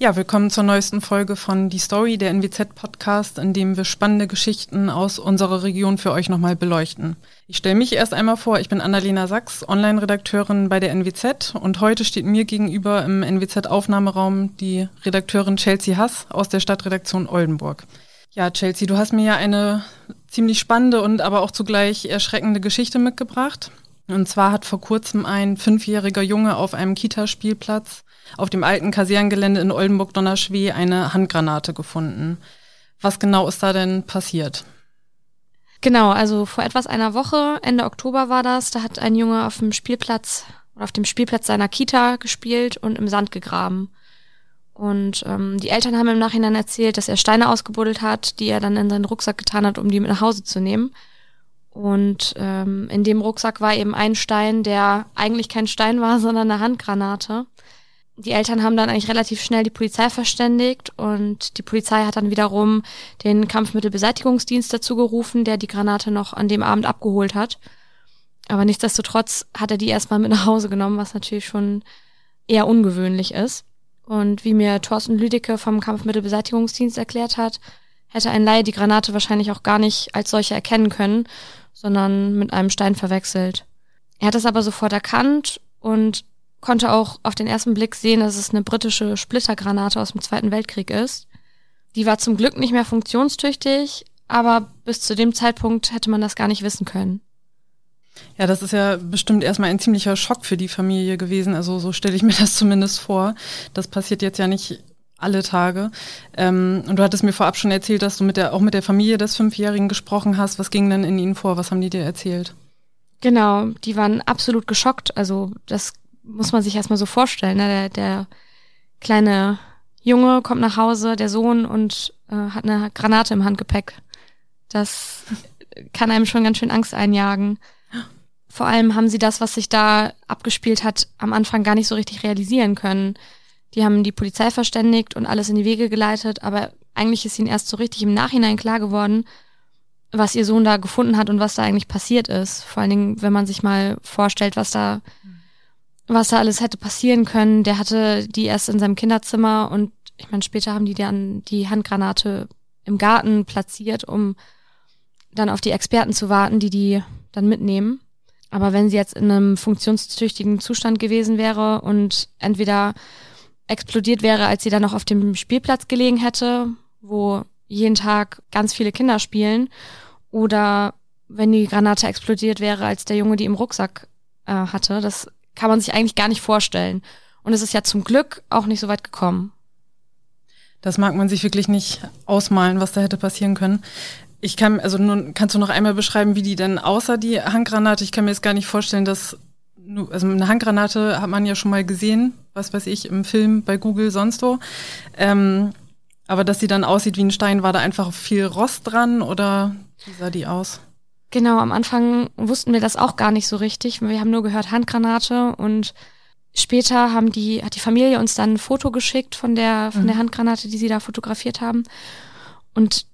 Ja, willkommen zur neuesten Folge von Die Story, der NWZ-Podcast, in dem wir spannende Geschichten aus unserer Region für euch nochmal beleuchten. Ich stelle mich erst einmal vor, ich bin Annalena Sachs, Online-Redakteurin bei der NWZ und heute steht mir gegenüber im NWZ-Aufnahmeraum die Redakteurin Chelsea Hass aus der Stadtredaktion Oldenburg. Ja, Chelsea, du hast mir ja eine ziemlich spannende und aber auch zugleich erschreckende Geschichte mitgebracht. Und zwar hat vor kurzem ein fünfjähriger Junge auf einem Kita-Spielplatz auf dem alten Kaserngelände in Oldenburg-Donnerschwee eine Handgranate gefunden. Was genau ist da denn passiert? Genau, also vor etwas einer Woche, Ende Oktober war das, da hat ein Junge auf dem Spielplatz oder auf dem Spielplatz seiner Kita gespielt und im Sand gegraben. Und ähm, die Eltern haben im Nachhinein erzählt, dass er Steine ausgebuddelt hat, die er dann in seinen Rucksack getan hat, um die mit nach Hause zu nehmen. Und ähm, in dem Rucksack war eben ein Stein, der eigentlich kein Stein war, sondern eine Handgranate die Eltern haben dann eigentlich relativ schnell die Polizei verständigt und die Polizei hat dann wiederum den Kampfmittelbeseitigungsdienst dazu gerufen, der die Granate noch an dem Abend abgeholt hat. Aber nichtsdestotrotz hat er die erstmal mit nach Hause genommen, was natürlich schon eher ungewöhnlich ist. Und wie mir Thorsten Lüdecke vom Kampfmittelbeseitigungsdienst erklärt hat, hätte ein Laie die Granate wahrscheinlich auch gar nicht als solche erkennen können, sondern mit einem Stein verwechselt. Er hat es aber sofort erkannt und konnte auch auf den ersten Blick sehen, dass es eine britische Splittergranate aus dem Zweiten Weltkrieg ist. Die war zum Glück nicht mehr funktionstüchtig, aber bis zu dem Zeitpunkt hätte man das gar nicht wissen können. Ja, das ist ja bestimmt erstmal ein ziemlicher Schock für die Familie gewesen. Also so stelle ich mir das zumindest vor. Das passiert jetzt ja nicht alle Tage. Ähm, und du hattest mir vorab schon erzählt, dass du mit der, auch mit der Familie des Fünfjährigen gesprochen hast. Was ging denn in ihnen vor? Was haben die dir erzählt? Genau, die waren absolut geschockt. Also das muss man sich erstmal so vorstellen. Ne? Der, der kleine Junge kommt nach Hause, der Sohn, und äh, hat eine Granate im Handgepäck. Das kann einem schon ganz schön Angst einjagen. Vor allem haben sie das, was sich da abgespielt hat, am Anfang gar nicht so richtig realisieren können. Die haben die Polizei verständigt und alles in die Wege geleitet, aber eigentlich ist ihnen erst so richtig im Nachhinein klar geworden, was ihr Sohn da gefunden hat und was da eigentlich passiert ist. Vor allen Dingen, wenn man sich mal vorstellt, was da was da alles hätte passieren können. Der hatte die erst in seinem Kinderzimmer und ich meine, später haben die dann die Handgranate im Garten platziert, um dann auf die Experten zu warten, die die dann mitnehmen. Aber wenn sie jetzt in einem funktionstüchtigen Zustand gewesen wäre und entweder explodiert wäre, als sie dann noch auf dem Spielplatz gelegen hätte, wo jeden Tag ganz viele Kinder spielen, oder wenn die Granate explodiert wäre, als der Junge die im Rucksack äh, hatte, das kann man sich eigentlich gar nicht vorstellen. Und es ist ja zum Glück auch nicht so weit gekommen. Das mag man sich wirklich nicht ausmalen, was da hätte passieren können. Ich kann, also nun kannst du noch einmal beschreiben, wie die denn außer die Handgranate, ich kann mir jetzt gar nicht vorstellen, dass, also eine Handgranate hat man ja schon mal gesehen, was weiß ich, im Film, bei Google, sonst wo. Ähm, aber dass sie dann aussieht wie ein Stein, war da einfach viel Rost dran oder wie sah die aus? Genau, am Anfang wussten wir das auch gar nicht so richtig. Wir haben nur gehört Handgranate und später haben die, hat die Familie uns dann ein Foto geschickt von der, von mhm. der Handgranate, die sie da fotografiert haben. Und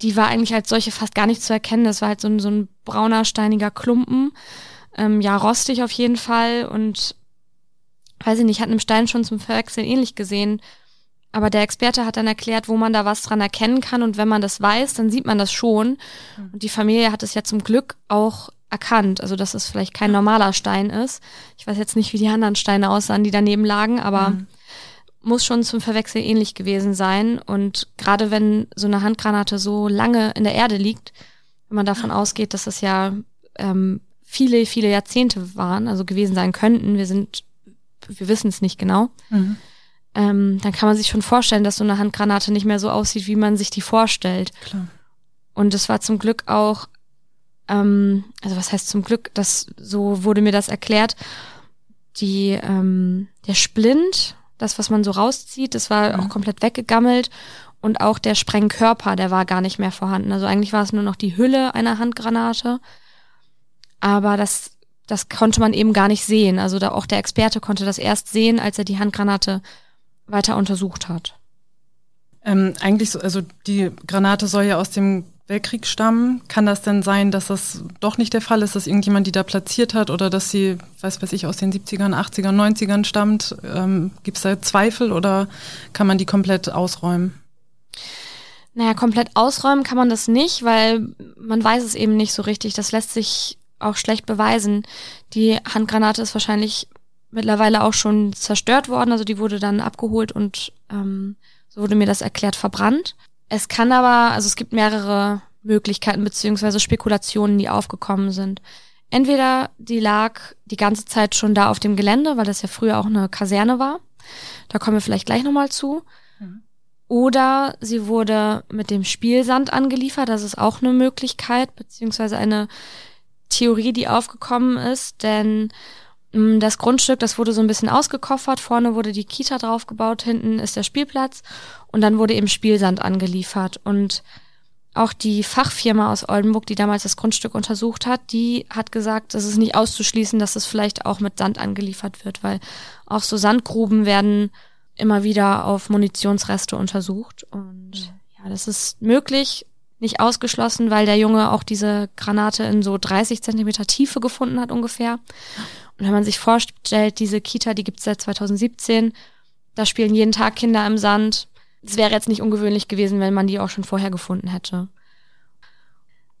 die war eigentlich als solche fast gar nicht zu erkennen. Das war halt so ein, so ein brauner, steiniger Klumpen. Ähm, ja, rostig auf jeden Fall und weiß ich nicht, hat einem Stein schon zum Verwechseln ähnlich gesehen. Aber der Experte hat dann erklärt, wo man da was dran erkennen kann. Und wenn man das weiß, dann sieht man das schon. Mhm. Und die Familie hat es ja zum Glück auch erkannt. Also, dass es vielleicht kein normaler Stein ist. Ich weiß jetzt nicht, wie die anderen Steine aussahen, die daneben lagen, aber mhm. muss schon zum Verwechseln ähnlich gewesen sein. Und gerade wenn so eine Handgranate so lange in der Erde liegt, wenn man davon ausgeht, dass es ja ähm, viele, viele Jahrzehnte waren, also gewesen sein könnten, wir sind, wir wissen es nicht genau. Mhm ähm, dann kann man sich schon vorstellen, dass so eine Handgranate nicht mehr so aussieht, wie man sich die vorstellt. Klar. Und es war zum Glück auch, ähm, also was heißt zum Glück, das so wurde mir das erklärt, die ähm, der Splint, das was man so rauszieht, das war mhm. auch komplett weggegammelt und auch der Sprengkörper, der war gar nicht mehr vorhanden. Also eigentlich war es nur noch die Hülle einer Handgranate, aber das das konnte man eben gar nicht sehen. Also da auch der Experte konnte das erst sehen, als er die Handgranate weiter untersucht hat. Ähm, eigentlich so, also die Granate soll ja aus dem Weltkrieg stammen. Kann das denn sein, dass das doch nicht der Fall ist, dass irgendjemand die da platziert hat oder dass sie, weiß weiß ich, aus den 70ern, 80ern, 90ern stammt? Ähm, Gibt es da Zweifel oder kann man die komplett ausräumen? Naja, komplett ausräumen kann man das nicht, weil man weiß es eben nicht so richtig. Das lässt sich auch schlecht beweisen. Die Handgranate ist wahrscheinlich mittlerweile auch schon zerstört worden, also die wurde dann abgeholt und ähm, so wurde mir das erklärt, verbrannt. Es kann aber, also es gibt mehrere Möglichkeiten beziehungsweise Spekulationen, die aufgekommen sind. Entweder die lag die ganze Zeit schon da auf dem Gelände, weil das ja früher auch eine Kaserne war. Da kommen wir vielleicht gleich nochmal zu. Mhm. Oder sie wurde mit dem Spielsand angeliefert. Das ist auch eine Möglichkeit, beziehungsweise eine Theorie, die aufgekommen ist. Denn mh, mm, das Grundstück, das wurde so ein bisschen ausgekoffert. Vorne wurde die Kita draufgebaut, hinten ist der Spielplatz. Und dann wurde eben Spielsand angeliefert. Und auch die Fachfirma aus Oldenburg, die damals das Grundstück untersucht hat, die hat gesagt, es ist nicht auszuschließen, dass es vielleicht auch mit Sand angeliefert wird, weil auch so Sandgruben werden immer wieder auf Munitionsreste untersucht. Und ja, das ist möglich, nicht ausgeschlossen, weil der Junge auch diese Granate in so 30 Zentimeter Tiefe gefunden hat ungefähr. Und wenn man sich vorstellt, diese Kita, die gibt's seit 2017, da spielen jeden Tag Kinder im Sand. Es wäre jetzt nicht ungewöhnlich gewesen, wenn man die auch schon vorher gefunden hätte.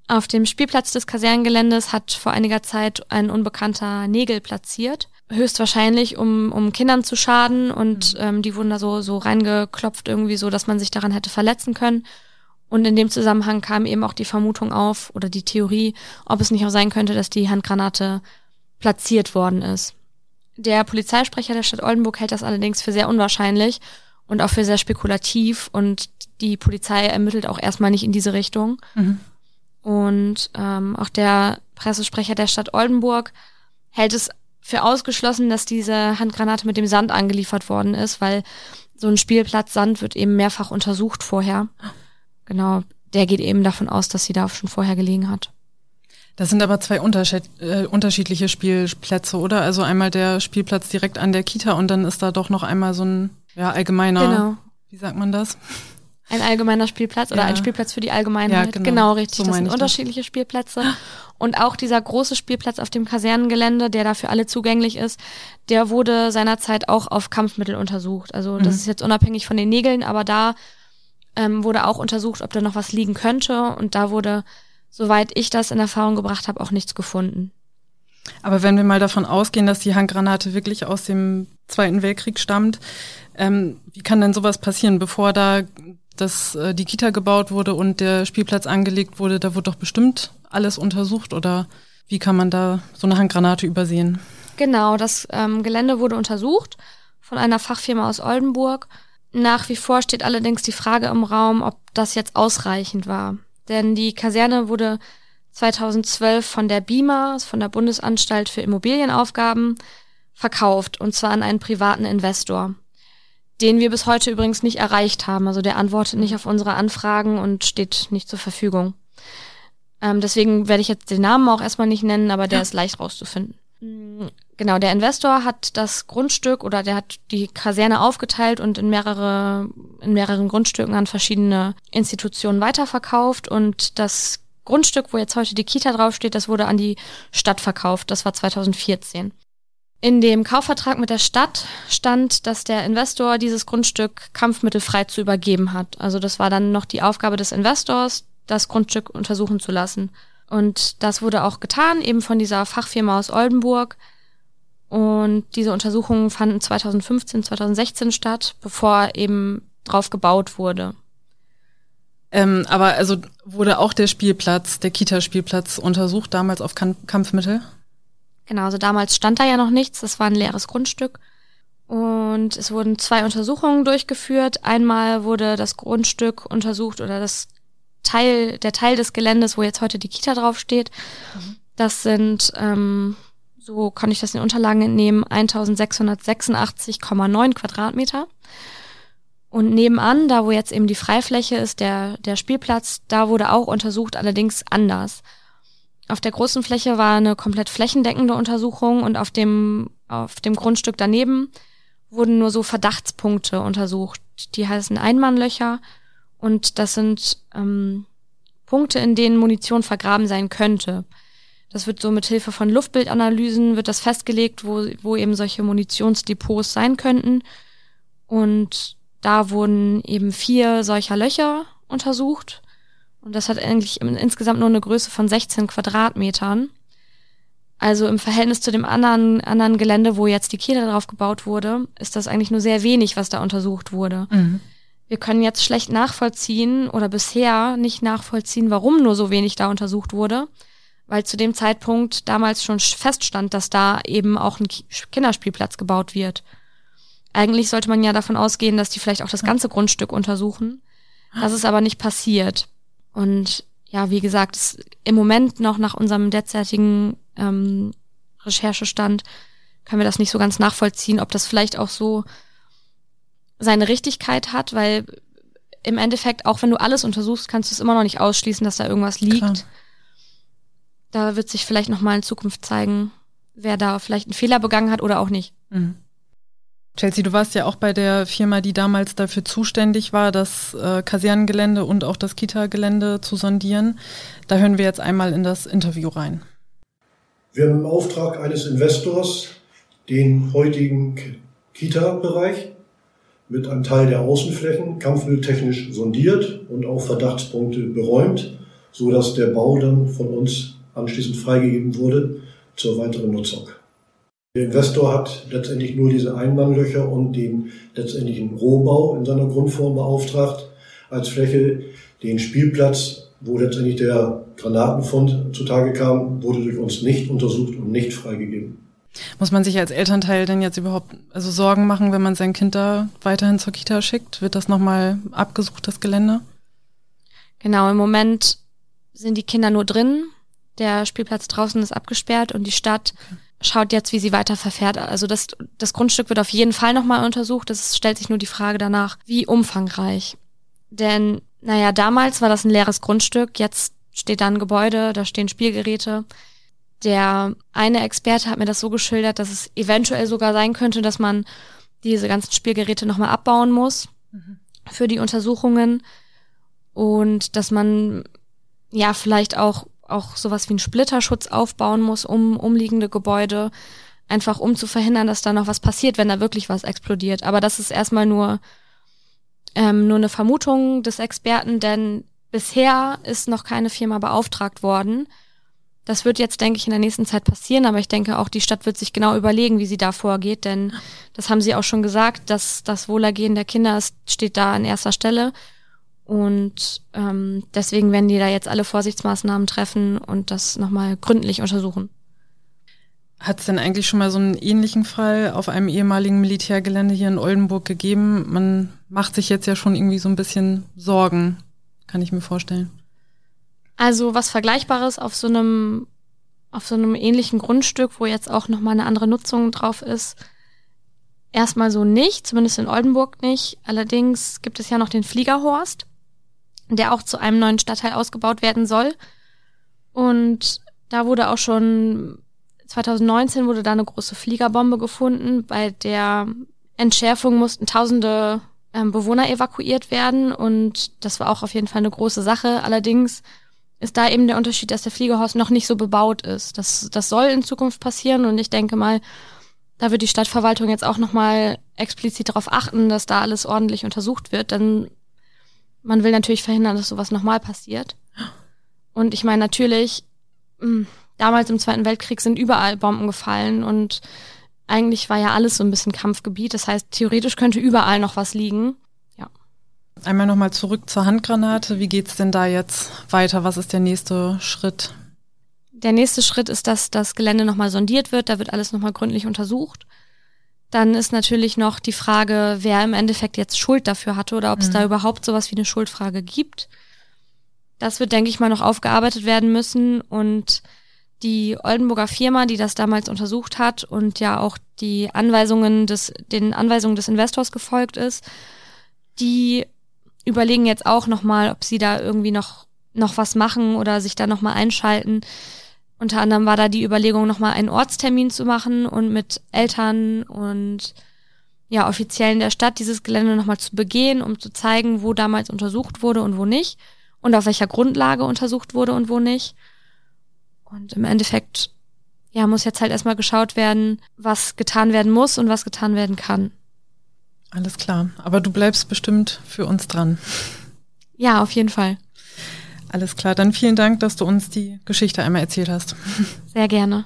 Auf dem Spielplatz des Kasernengeländes hat vor einiger Zeit ein unbekannter Nägel platziert höchstwahrscheinlich, um, um Kindern zu schaden und mhm. ähm, die wurden da so, so reingeklopft irgendwie so, dass man sich daran hätte verletzen können. Und in dem Zusammenhang kam eben auch die Vermutung auf oder die Theorie, ob es nicht auch sein könnte, dass die Handgranate platziert worden ist. Der Polizeisprecher der Stadt Oldenburg hält das allerdings für sehr unwahrscheinlich und auch für sehr spekulativ und die Polizei ermittelt auch erstmal nicht in diese Richtung. Mhm. Und ähm, auch der Pressesprecher der Stadt Oldenburg hält es für ausgeschlossen, dass diese Handgranate mit dem Sand angeliefert worden ist, weil so ein Spielplatz Sand wird eben mehrfach untersucht vorher. Genau, der geht eben davon aus, dass sie da schon vorher gelegen hat. Das sind aber zwei unterschied äh, unterschiedliche Spielplätze, oder? Also einmal der Spielplatz direkt an der Kita und dann ist da doch noch einmal so ein ja, allgemeiner, genau. wie sagt man das? Ein allgemeiner Spielplatz oder ja. ein Spielplatz für die Allgemeinheit. Ja, genau. genau, richtig. So das sind unterschiedliche das. Spielplätze. Und auch dieser große Spielplatz auf dem Kasernengelände, der da für alle zugänglich ist, der wurde seinerzeit auch auf Kampfmittel untersucht. Also das mhm. ist jetzt unabhängig von den Nägeln, aber da ähm, wurde auch untersucht, ob da noch was liegen könnte. Und da wurde, soweit ich das in Erfahrung gebracht habe, auch nichts gefunden. Aber wenn wir mal davon ausgehen, dass die Handgranate wirklich aus dem Zweiten Weltkrieg stammt, ähm, wie kann denn sowas passieren, bevor da dass äh, die Kita gebaut wurde und der Spielplatz angelegt wurde, da wurde doch bestimmt alles untersucht oder wie kann man da so eine Handgranate übersehen? Genau, das ähm, Gelände wurde untersucht von einer Fachfirma aus Oldenburg. Nach wie vor steht allerdings die Frage im Raum, ob das jetzt ausreichend war. Denn die Kaserne wurde 2012 von der BIMA, von der Bundesanstalt für Immobilienaufgaben, verkauft und zwar an einen privaten Investor den wir bis heute übrigens nicht erreicht haben. Also der antwortet nicht auf unsere Anfragen und steht nicht zur Verfügung. Ähm, deswegen werde ich jetzt den Namen auch erstmal nicht nennen, aber der ja. ist leicht rauszufinden. Genau, der Investor hat das Grundstück oder der hat die Kaserne aufgeteilt und in mehrere, in mehreren Grundstücken an verschiedene Institutionen weiterverkauft und das Grundstück, wo jetzt heute die Kita draufsteht, das wurde an die Stadt verkauft. Das war 2014. In dem Kaufvertrag mit der Stadt stand, dass der Investor dieses Grundstück kampfmittelfrei zu übergeben hat. Also das war dann noch die Aufgabe des Investors, das Grundstück untersuchen zu lassen. Und das wurde auch getan, eben von dieser Fachfirma aus Oldenburg. Und diese Untersuchungen fanden 2015, 2016 statt, bevor eben drauf gebaut wurde. Ähm, aber also wurde auch der Spielplatz, der Kita-Spielplatz untersucht, damals auf Kampfmittel? Genau, also damals stand da ja noch nichts, das war ein leeres Grundstück. Und es wurden zwei Untersuchungen durchgeführt. Einmal wurde das Grundstück untersucht oder das Teil, der Teil des Geländes, wo jetzt heute die Kita draufsteht. Mhm. Das sind, ähm, so kann ich das in den Unterlagen entnehmen, 1686,9 Quadratmeter. Und nebenan, da wo jetzt eben die Freifläche ist, der, der Spielplatz, da wurde auch untersucht, allerdings anders. Auf der großen Fläche war eine komplett flächendeckende Untersuchung und auf dem, auf dem Grundstück daneben wurden nur so Verdachtspunkte untersucht. Die heißen Einmannlöcher und das sind ähm, Punkte, in denen Munition vergraben sein könnte. Das wird so mit Hilfe von Luftbildanalysen wird das festgelegt, wo, wo eben solche Munitionsdepots sein könnten. Und da wurden eben vier solcher Löcher untersucht. Und das hat eigentlich insgesamt nur eine Größe von 16 Quadratmetern. Also im Verhältnis zu dem anderen, anderen Gelände, wo jetzt die Kita drauf gebaut wurde, ist das eigentlich nur sehr wenig, was da untersucht wurde. Mhm. Wir können jetzt schlecht nachvollziehen oder bisher nicht nachvollziehen, warum nur so wenig da untersucht wurde weil zu dem Zeitpunkt damals schon feststand, dass da eben auch ein Kinderspielplatz gebaut wird. Eigentlich sollte man ja davon ausgehen, dass die vielleicht auch das ganze Grundstück untersuchen. Das ist aber nicht passiert. Und ja, wie gesagt, im Moment noch nach unserem derzeitigen ähm, Recherchestand können wir das nicht so ganz nachvollziehen, ob das vielleicht auch so seine Richtigkeit hat, weil im Endeffekt, auch wenn du alles untersuchst, kannst du es immer noch nicht ausschließen, dass da irgendwas liegt. Klar. Da wird sich vielleicht nochmal in Zukunft zeigen, wer da vielleicht einen Fehler begangen hat oder auch nicht. Mhm. Chelsea, du warst ja auch bei der Firma, die damals dafür zuständig war, das äh, Kasernengelände und auch das Kita-Gelände zu sondieren. Da hören wir jetzt einmal in das Interview rein. Wir haben im Auftrag eines Investors den heutigen Kita-Bereich mit einem Teil der Außenflächen kampfmülltechnisch sondiert und auch Verdachtspunkte beräumt, so dass der Bau dann von uns anschließend freigegeben wurde zur weiteren Nutzung. Der Investor hat letztendlich nur diese Einbahnlöcher und den letztendlichen Rohbau in seiner Grundform beauftragt als Fläche. Den Spielplatz, wo letztendlich der Granatenfund zutage kam, wurde durch uns nicht untersucht und nicht freigegeben. Muss man sich als Elternteil denn jetzt überhaupt also Sorgen machen, wenn man sein Kind da weiterhin zur Kita schickt? Wird das nochmal abgesucht, das Gelände? Genau, im Moment sind die Kinder nur drin. Der Spielplatz draußen ist abgesperrt und die Stadt schaut jetzt, wie sie weiter verfährt. Also das, das Grundstück wird auf jeden Fall nochmal untersucht. Es stellt sich nur die Frage danach, wie umfangreich. Denn, naja, damals war das ein leeres Grundstück, jetzt steht da ein Gebäude, da stehen Spielgeräte. Der eine Experte hat mir das so geschildert, dass es eventuell sogar sein könnte, dass man diese ganzen Spielgeräte nochmal abbauen muss mhm. für die Untersuchungen und dass man ja vielleicht auch auch sowas wie einen Splitterschutz aufbauen muss um umliegende Gebäude, einfach um zu verhindern, dass da noch was passiert, wenn da wirklich was explodiert. Aber das ist erstmal nur, ähm, nur eine Vermutung des Experten, denn bisher ist noch keine Firma beauftragt worden. Das wird jetzt, denke ich, in der nächsten Zeit passieren, aber ich denke auch, die Stadt wird sich genau überlegen, wie sie da vorgeht, denn das haben sie auch schon gesagt, dass das Wohlergehen der Kinder ist, steht da an erster Stelle. Und ähm, deswegen werden die da jetzt alle Vorsichtsmaßnahmen treffen und das nochmal gründlich untersuchen. Hat es denn eigentlich schon mal so einen ähnlichen Fall auf einem ehemaligen Militärgelände hier in Oldenburg gegeben? Man macht sich jetzt ja schon irgendwie so ein bisschen Sorgen, kann ich mir vorstellen. Also was Vergleichbares auf so einem auf so einem ähnlichen Grundstück, wo jetzt auch nochmal eine andere Nutzung drauf ist, erstmal so nicht, zumindest in Oldenburg nicht. Allerdings gibt es ja noch den Fliegerhorst der auch zu einem neuen Stadtteil ausgebaut werden soll. Und da wurde auch schon 2019 wurde da eine große Fliegerbombe gefunden. Bei der Entschärfung mussten tausende ähm, Bewohner evakuiert werden und das war auch auf jeden Fall eine große Sache. Allerdings ist da eben der Unterschied, dass der Fliegerhaus noch nicht so bebaut ist. Das, das soll in Zukunft passieren und ich denke mal, da wird die Stadtverwaltung jetzt auch nochmal explizit darauf achten, dass da alles ordentlich untersucht wird. Denn man will natürlich verhindern, dass sowas nochmal passiert. Und ich meine, natürlich, hm, damals im Zweiten Weltkrieg sind überall Bomben gefallen und eigentlich war ja alles so ein bisschen Kampfgebiet. Das heißt, theoretisch könnte überall noch was liegen. Einmal nochmal zurück zur Handgranate. Wie geht's denn da jetzt weiter? Was ist der nächste Schritt? Der nächste Schritt ist, dass das Gelände nochmal sondiert wird. Da wird alles nochmal gründlich untersucht. Dann ist natürlich noch die Frage, wer im Endeffekt jetzt Schuld dafür hatte oder ob es mhm. da überhaupt sowas wie eine Schuldfrage gibt. Das wird, denke ich mal, noch aufgearbeitet werden müssen und die Oldenburger Firma, die das damals untersucht hat und ja auch die Anweisungen des, den Anweisungen des Investors gefolgt ist, die überlegen jetzt auch nochmal, ob sie da irgendwie noch, noch was machen oder sich da nochmal einschalten. Unter anderem war da die Überlegung, nochmal einen Ortstermin zu machen und mit Eltern und ja, Offiziellen der Stadt dieses Gelände nochmal zu begehen, um zu zeigen, wo damals untersucht wurde und wo nicht. und auf welcher Grundlage untersucht wurde und wo nicht. Und im Endeffekt, ja, muss jetzt halt erstmal geschaut werden, was getan werden muss und was getan werden kann. Alles klar. Aber du bleibst bestimmt für uns dran. Ja, auf jeden Fall. Alles klar. Dann vielen Dank, dass du uns die Geschichte einmal erzählt hast. Sehr gerne.